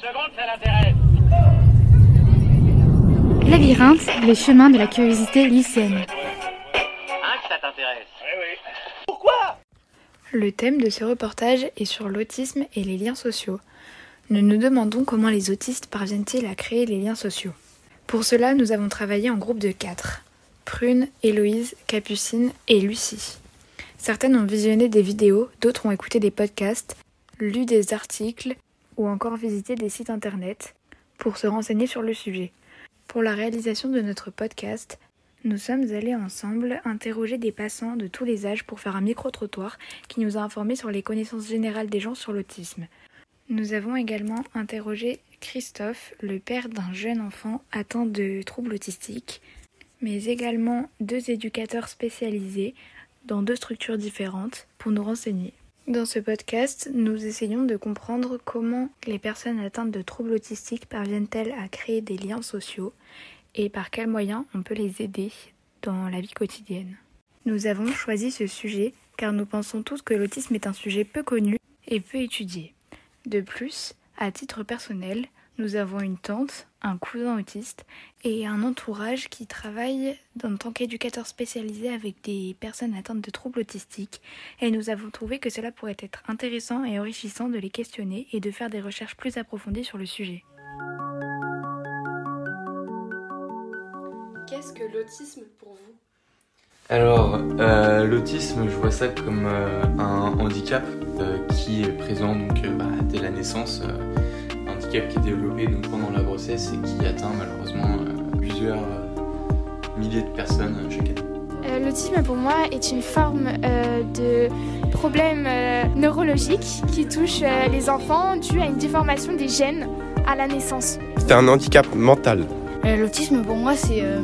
secondes, ça l'intéresse. Labyrinthe, les chemins de la curiosité lycéenne. Hein, que ça t'intéresse Le thème de ce reportage est sur l'autisme et les liens sociaux. Nous nous demandons comment les autistes parviennent-ils à créer les liens sociaux. Pour cela, nous avons travaillé en groupe de quatre. Prune, Héloïse, Capucine et Lucie. Certaines ont visionné des vidéos, d'autres ont écouté des podcasts, lu des articles ou encore visité des sites internet pour se renseigner sur le sujet. Pour la réalisation de notre podcast, nous sommes allés ensemble interroger des passants de tous les âges pour faire un micro-trottoir qui nous a informés sur les connaissances générales des gens sur l'autisme. Nous avons également interrogé Christophe, le père d'un jeune enfant atteint de troubles autistiques, mais également deux éducateurs spécialisés dans deux structures différentes pour nous renseigner. Dans ce podcast, nous essayons de comprendre comment les personnes atteintes de troubles autistiques parviennent-elles à créer des liens sociaux et par quels moyens on peut les aider dans la vie quotidienne. Nous avons choisi ce sujet car nous pensons tous que l'autisme est un sujet peu connu et peu étudié. De plus, à titre personnel, nous avons une tante, un cousin autiste et un entourage qui travaille en tant qu'éducateur spécialisé avec des personnes atteintes de troubles autistiques et nous avons trouvé que cela pourrait être intéressant et enrichissant de les questionner et de faire des recherches plus approfondies sur le sujet. Qu'est-ce que l'autisme pour vous? Alors, euh, l'autisme, je vois ça comme euh, un handicap euh, qui est présent donc, euh, bah, dès la naissance, euh, handicap qui est développé donc, pendant la grossesse et qui atteint malheureusement euh, plusieurs euh, milliers de personnes euh, chaque année. Euh, L'autisme pour moi est une forme euh, de problème euh, neurologique qui touche euh, les enfants dû à une déformation des gènes à la naissance. C'est un handicap mental. Euh, L'autisme, pour moi, c'est euh,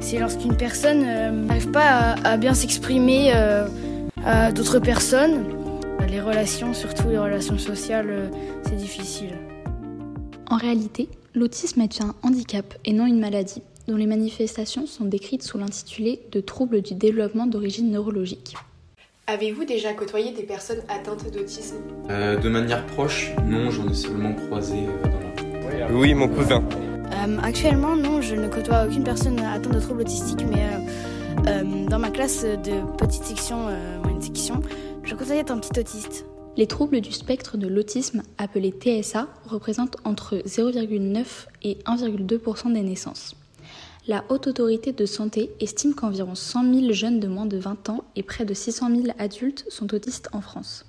c'est lorsqu'une personne euh, n'arrive pas à, à bien s'exprimer euh, à d'autres personnes. Les relations, surtout les relations sociales, euh, c'est difficile. En réalité, l'autisme est un handicap et non une maladie, dont les manifestations sont décrites sous l'intitulé de troubles du développement d'origine neurologique. Avez-vous déjà côtoyé des personnes atteintes d'autisme? Euh, de manière proche, non, j'en ai seulement croisé euh, dans la rue. Oui, mon cousin. Euh, actuellement, non, je ne côtoie aucune personne atteinte de troubles autistiques, mais euh, euh, dans ma classe de petite section, euh, section, je côtoyais un petit autiste. Les troubles du spectre de l'autisme, appelés TSA, représentent entre 0,9 et 1,2% des naissances. La Haute Autorité de Santé estime qu'environ 100 000 jeunes de moins de 20 ans et près de 600 000 adultes sont autistes en France.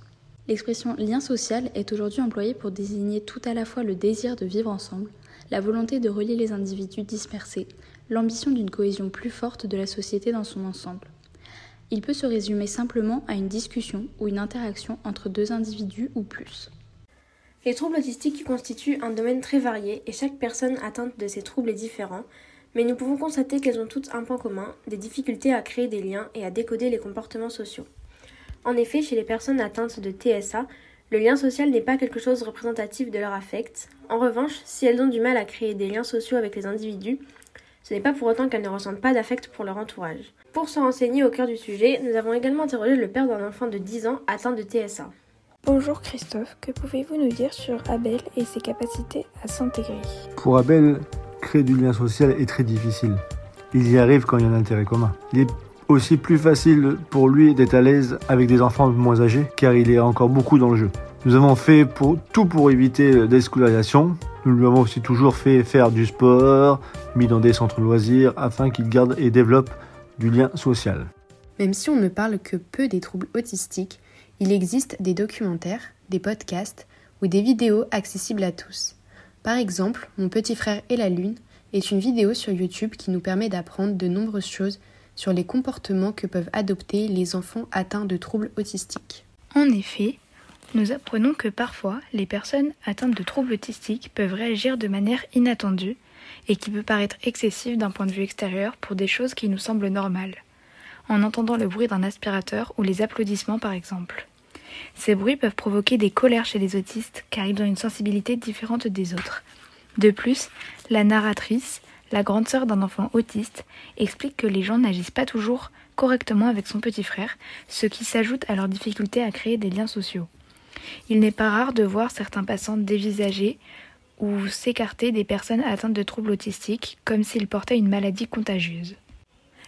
L'expression lien social est aujourd'hui employée pour désigner tout à la fois le désir de vivre ensemble, la volonté de relier les individus dispersés, l'ambition d'une cohésion plus forte de la société dans son ensemble. Il peut se résumer simplement à une discussion ou une interaction entre deux individus ou plus. Les troubles autistiques constituent un domaine très varié et chaque personne atteinte de ces troubles est différent, mais nous pouvons constater qu'elles ont toutes un point commun, des difficultés à créer des liens et à décoder les comportements sociaux. En effet, chez les personnes atteintes de TSA, le lien social n'est pas quelque chose de représentatif de leur affect. En revanche, si elles ont du mal à créer des liens sociaux avec les individus, ce n'est pas pour autant qu'elles ne ressentent pas d'affect pour leur entourage. Pour se renseigner au cœur du sujet, nous avons également interrogé le père d'un enfant de 10 ans atteint de TSA. Bonjour Christophe, que pouvez-vous nous dire sur Abel et ses capacités à s'intégrer? Pour Abel, créer du lien social est très difficile. Il y arrive quand il y a un intérêt commun. Il est aussi plus facile pour lui d'être à l'aise avec des enfants moins âgés car il est encore beaucoup dans le jeu. Nous avons fait pour, tout pour éviter la déscolarisation. Nous lui avons aussi toujours fait faire du sport, mis dans des centres loisirs afin qu'il garde et développe du lien social. Même si on ne parle que peu des troubles autistiques, il existe des documentaires, des podcasts ou des vidéos accessibles à tous. Par exemple, Mon petit frère et la lune est une vidéo sur YouTube qui nous permet d'apprendre de nombreuses choses sur les comportements que peuvent adopter les enfants atteints de troubles autistiques. En effet, nous apprenons que parfois les personnes atteintes de troubles autistiques peuvent réagir de manière inattendue et qui peut paraître excessive d'un point de vue extérieur pour des choses qui nous semblent normales, en entendant le bruit d'un aspirateur ou les applaudissements par exemple. Ces bruits peuvent provoquer des colères chez les autistes car ils ont une sensibilité différente des autres. De plus, la narratrice, la grande sœur d'un enfant autiste, explique que les gens n'agissent pas toujours correctement avec son petit frère, ce qui s'ajoute à leur difficulté à créer des liens sociaux. Il n'est pas rare de voir certains passants dévisagés ou s'écarter des personnes atteintes de troubles autistiques comme s'ils portaient une maladie contagieuse.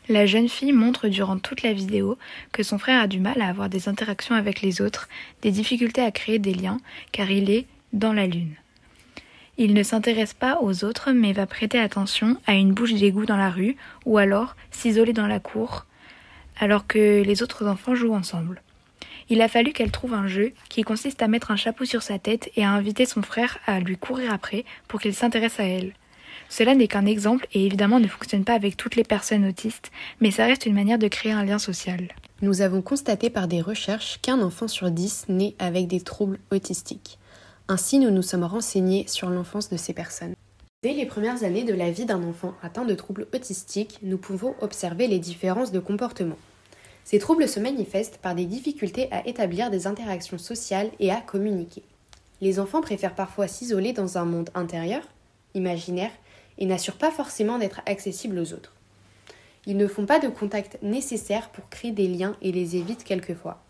La jeune fille montre durant toute la vidéo que son frère a du mal à avoir des interactions avec les autres, des difficultés à créer des liens, car il est dans la lune. Il ne s'intéresse pas aux autres, mais va prêter attention à une bouche d'égout dans la rue, ou alors s'isoler dans la cour, alors que les autres enfants jouent ensemble. Il a fallu qu'elle trouve un jeu qui consiste à mettre un chapeau sur sa tête et à inviter son frère à lui courir après pour qu'il s'intéresse à elle. Cela n'est qu'un exemple et évidemment ne fonctionne pas avec toutes les personnes autistes, mais ça reste une manière de créer un lien social. Nous avons constaté par des recherches qu'un enfant sur dix naît avec des troubles autistiques. Ainsi, nous nous sommes renseignés sur l'enfance de ces personnes. Dès les premières années de la vie d'un enfant atteint de troubles autistiques, nous pouvons observer les différences de comportement. Ces troubles se manifestent par des difficultés à établir des interactions sociales et à communiquer. Les enfants préfèrent parfois s'isoler dans un monde intérieur, imaginaire, et n'assurent pas forcément d'être accessibles aux autres. Ils ne font pas de contact nécessaire pour créer des liens et les évitent quelquefois.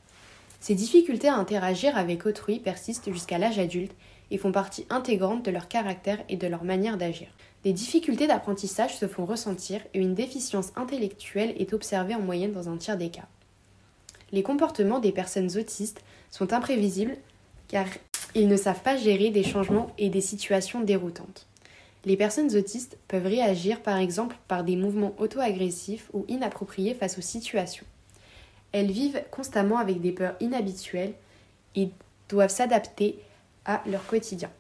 Ces difficultés à interagir avec autrui persistent jusqu'à l'âge adulte et font partie intégrante de leur caractère et de leur manière d'agir. Des difficultés d'apprentissage se font ressentir et une déficience intellectuelle est observée en moyenne dans un tiers des cas. Les comportements des personnes autistes sont imprévisibles car ils ne savent pas gérer des changements et des situations déroutantes. Les personnes autistes peuvent réagir par exemple par des mouvements auto-agressifs ou inappropriés face aux situations. Elles vivent constamment avec des peurs inhabituelles et doivent s'adapter à leur quotidien.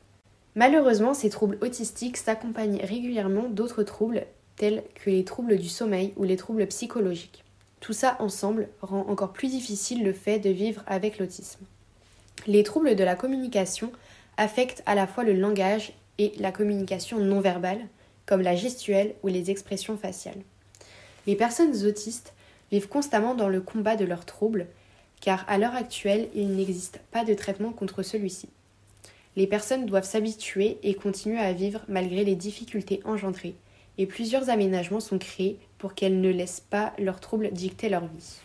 Malheureusement, ces troubles autistiques s'accompagnent régulièrement d'autres troubles tels que les troubles du sommeil ou les troubles psychologiques. Tout ça ensemble rend encore plus difficile le fait de vivre avec l'autisme. Les troubles de la communication affectent à la fois le langage et la communication non verbale, comme la gestuelle ou les expressions faciales. Les personnes autistes vivent constamment dans le combat de leurs troubles, car à l'heure actuelle, il n'existe pas de traitement contre celui-ci. Les personnes doivent s'habituer et continuer à vivre malgré les difficultés engendrées, et plusieurs aménagements sont créés pour qu'elles ne laissent pas leurs troubles dicter leur vie.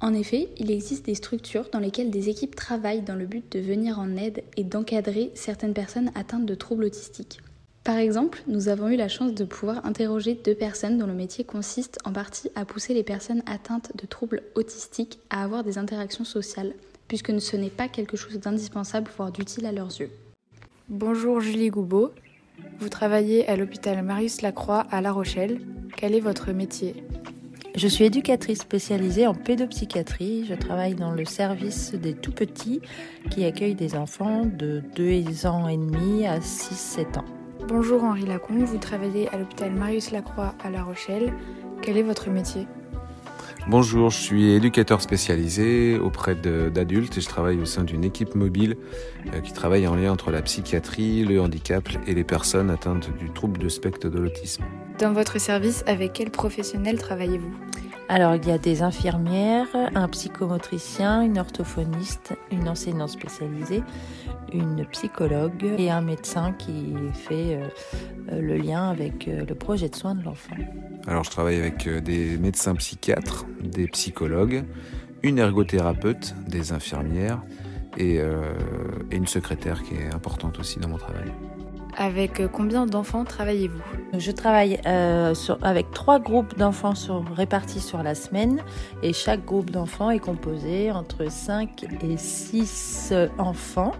En effet, il existe des structures dans lesquelles des équipes travaillent dans le but de venir en aide et d'encadrer certaines personnes atteintes de troubles autistiques. Par exemple, nous avons eu la chance de pouvoir interroger deux personnes dont le métier consiste en partie à pousser les personnes atteintes de troubles autistiques à avoir des interactions sociales, puisque ce n'est pas quelque chose d'indispensable, voire d'utile à leurs yeux. Bonjour Julie Goubeau, vous travaillez à l'hôpital Marius Lacroix à La Rochelle. Quel est votre métier? Je suis éducatrice spécialisée en pédopsychiatrie. Je travaille dans le service des tout petits qui accueillent des enfants de 2 ans et demi à 6-7 ans. Bonjour Henri Lacombe, vous travaillez à l'hôpital Marius Lacroix à La Rochelle. Quel est votre métier? Bonjour, je suis éducateur spécialisé auprès d'adultes et je travaille au sein d'une équipe mobile euh, qui travaille en lien entre la psychiatrie, le handicap et les personnes atteintes du trouble de spectre de l'autisme. Dans votre service, avec quel professionnel travaillez-vous? Alors, il y a des infirmières, un psychomotricien, une orthophoniste, une enseignante spécialisée, une psychologue et un médecin qui fait euh, le lien avec euh, le projet de soins de l'enfant. Alors, je travaille avec euh, des médecins psychiatres, des psychologues, une ergothérapeute, des infirmières et une secrétaire qui est importante aussi dans mon travail. Avec euh, combien d'enfants travaillez-vous? Je travaille euh, avec trois groupes d'enfants répartis sur la semaine et chaque groupe d'enfants est composé entre 5 et 6 enfants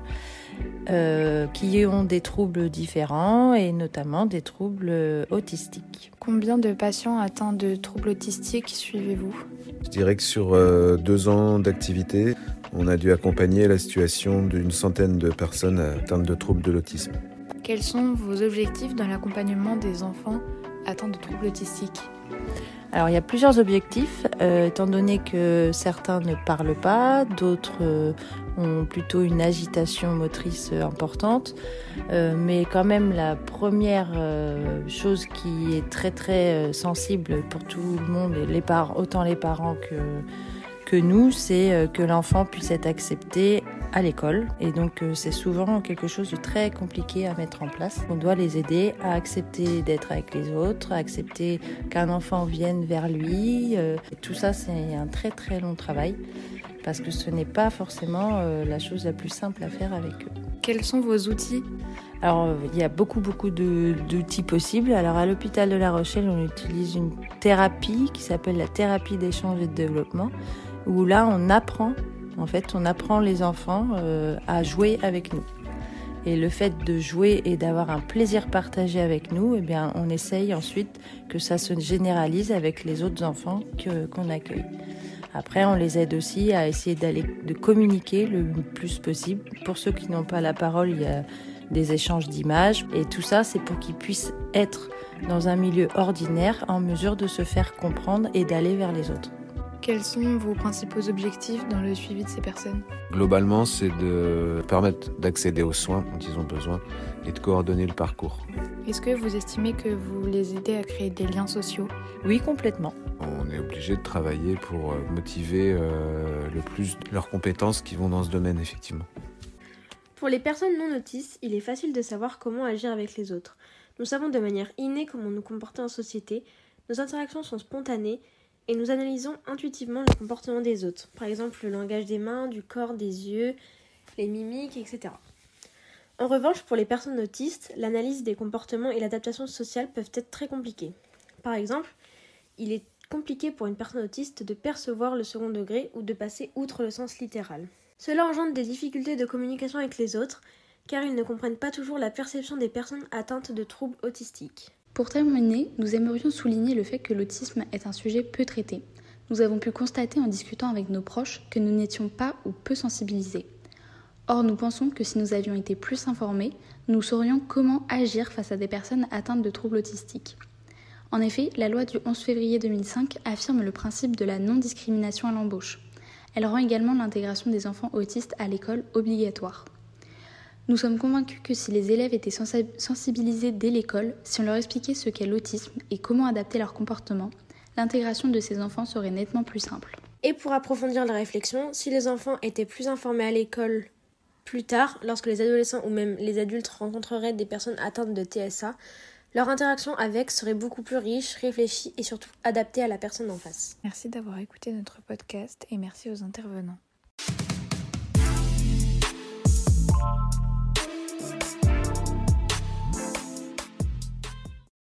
euh, qui ont des troubles différents et notamment des troubles autistiques. Combien de patients atteints de troubles autistiques suivez-vous? Je dirais que sur deux ans d'activité, on a dû accompagner la situation d'une centaine de personnes atteintes de troubles de l'autisme. Quels sont vos objectifs dans l'accompagnement des enfants atteints de troubles autistiques alors il y a plusieurs objectifs, euh, étant donné que certains ne parlent pas, d'autres euh, ont plutôt une agitation motrice euh, importante, mais quand même la première chose qui est très très sensible pour tout le monde, autant les parents que nous, c'est que l'enfant puisse être accepté à l'école. Et donc euh, c'est souvent quelque chose de très compliqué à mettre en place. On doit les aider à accepter d'être avec les autres, à accepter qu'un enfant vienne vers lui. Euh, tout ça, c'est un très très long travail parce que ce n'est pas forcément la chose la plus simple à faire avec eux. Quels sont vos outils? Alors, il y a beaucoup, beaucoup d'outils possibles. Alors, à l'hôpital de La Rochelle, on utilise une thérapie qui s'appelle la thérapie d'échange et de développement, où là, on apprend, en fait, on apprend les enfants euh, à jouer avec nous. Et le fait de jouer et d'avoir un plaisir partagé avec nous, eh bien, on essaye ensuite que ça se généralise avec les autres enfants qu'on accueille. Après, on les aide aussi à essayer d'aller de communiquer le plus possible. Pour ceux qui n'ont pas la parole, il y a des échanges d'images. Et tout ça, c'est pour qu'ils puissent être dans un milieu ordinaire en mesure de se faire comprendre et d'aller vers les autres. Quels sont vos principaux objectifs dans le suivi de ces personnes Globalement, c'est de permettre d'accéder aux soins dont ils ont besoin et de coordonner le parcours. Est-ce que vous estimez que vous les aidez à créer des liens sociaux Oui, complètement. On est obligé de travailler pour euh, motiver euh, le plus leurs compétences qui vont dans ce domaine, effectivement. Pour les personnes non autistes, il est facile de savoir comment agir avec les autres. Nous savons de manière innée comment nous comporter en société, nos interactions sont spontanées et nous analysons intuitivement le comportement des autres, par exemple le langage des mains, du corps, des yeux, les mimiques, etc. En revanche, pour les personnes autistes, l'analyse des comportements et l'adaptation sociale peuvent être très compliquées. Par exemple, il est compliqué pour une personne autiste de percevoir le second degré ou de passer outre le sens littéral. Cela engendre des difficultés de communication avec les autres, car ils ne comprennent pas toujours la perception des personnes atteintes de troubles autistiques. Pour terminer, nous aimerions souligner le fait que l'autisme est un sujet peu traité. Nous avons pu constater en discutant avec nos proches que nous n'étions pas ou peu sensibilisés. Or, nous pensons que si nous avions été plus informés, nous saurions comment agir face à des personnes atteintes de troubles autistiques. En effet, la loi du 11 février 2005 affirme le principe de la non-discrimination à l'embauche. Elle rend également l'intégration des enfants autistes à l'école obligatoire. Nous sommes convaincus que si les élèves étaient sensibilisés dès l'école, si on leur expliquait ce qu'est l'autisme et comment adapter leur comportement, l'intégration de ces enfants serait nettement plus simple. Et pour approfondir la réflexion, si les enfants étaient plus informés à l'école plus tard, lorsque les adolescents ou même les adultes rencontreraient des personnes atteintes de TSA, leur interaction avec serait beaucoup plus riche, réfléchie et surtout adaptée à la personne en face. Merci d'avoir écouté notre podcast et merci aux intervenants.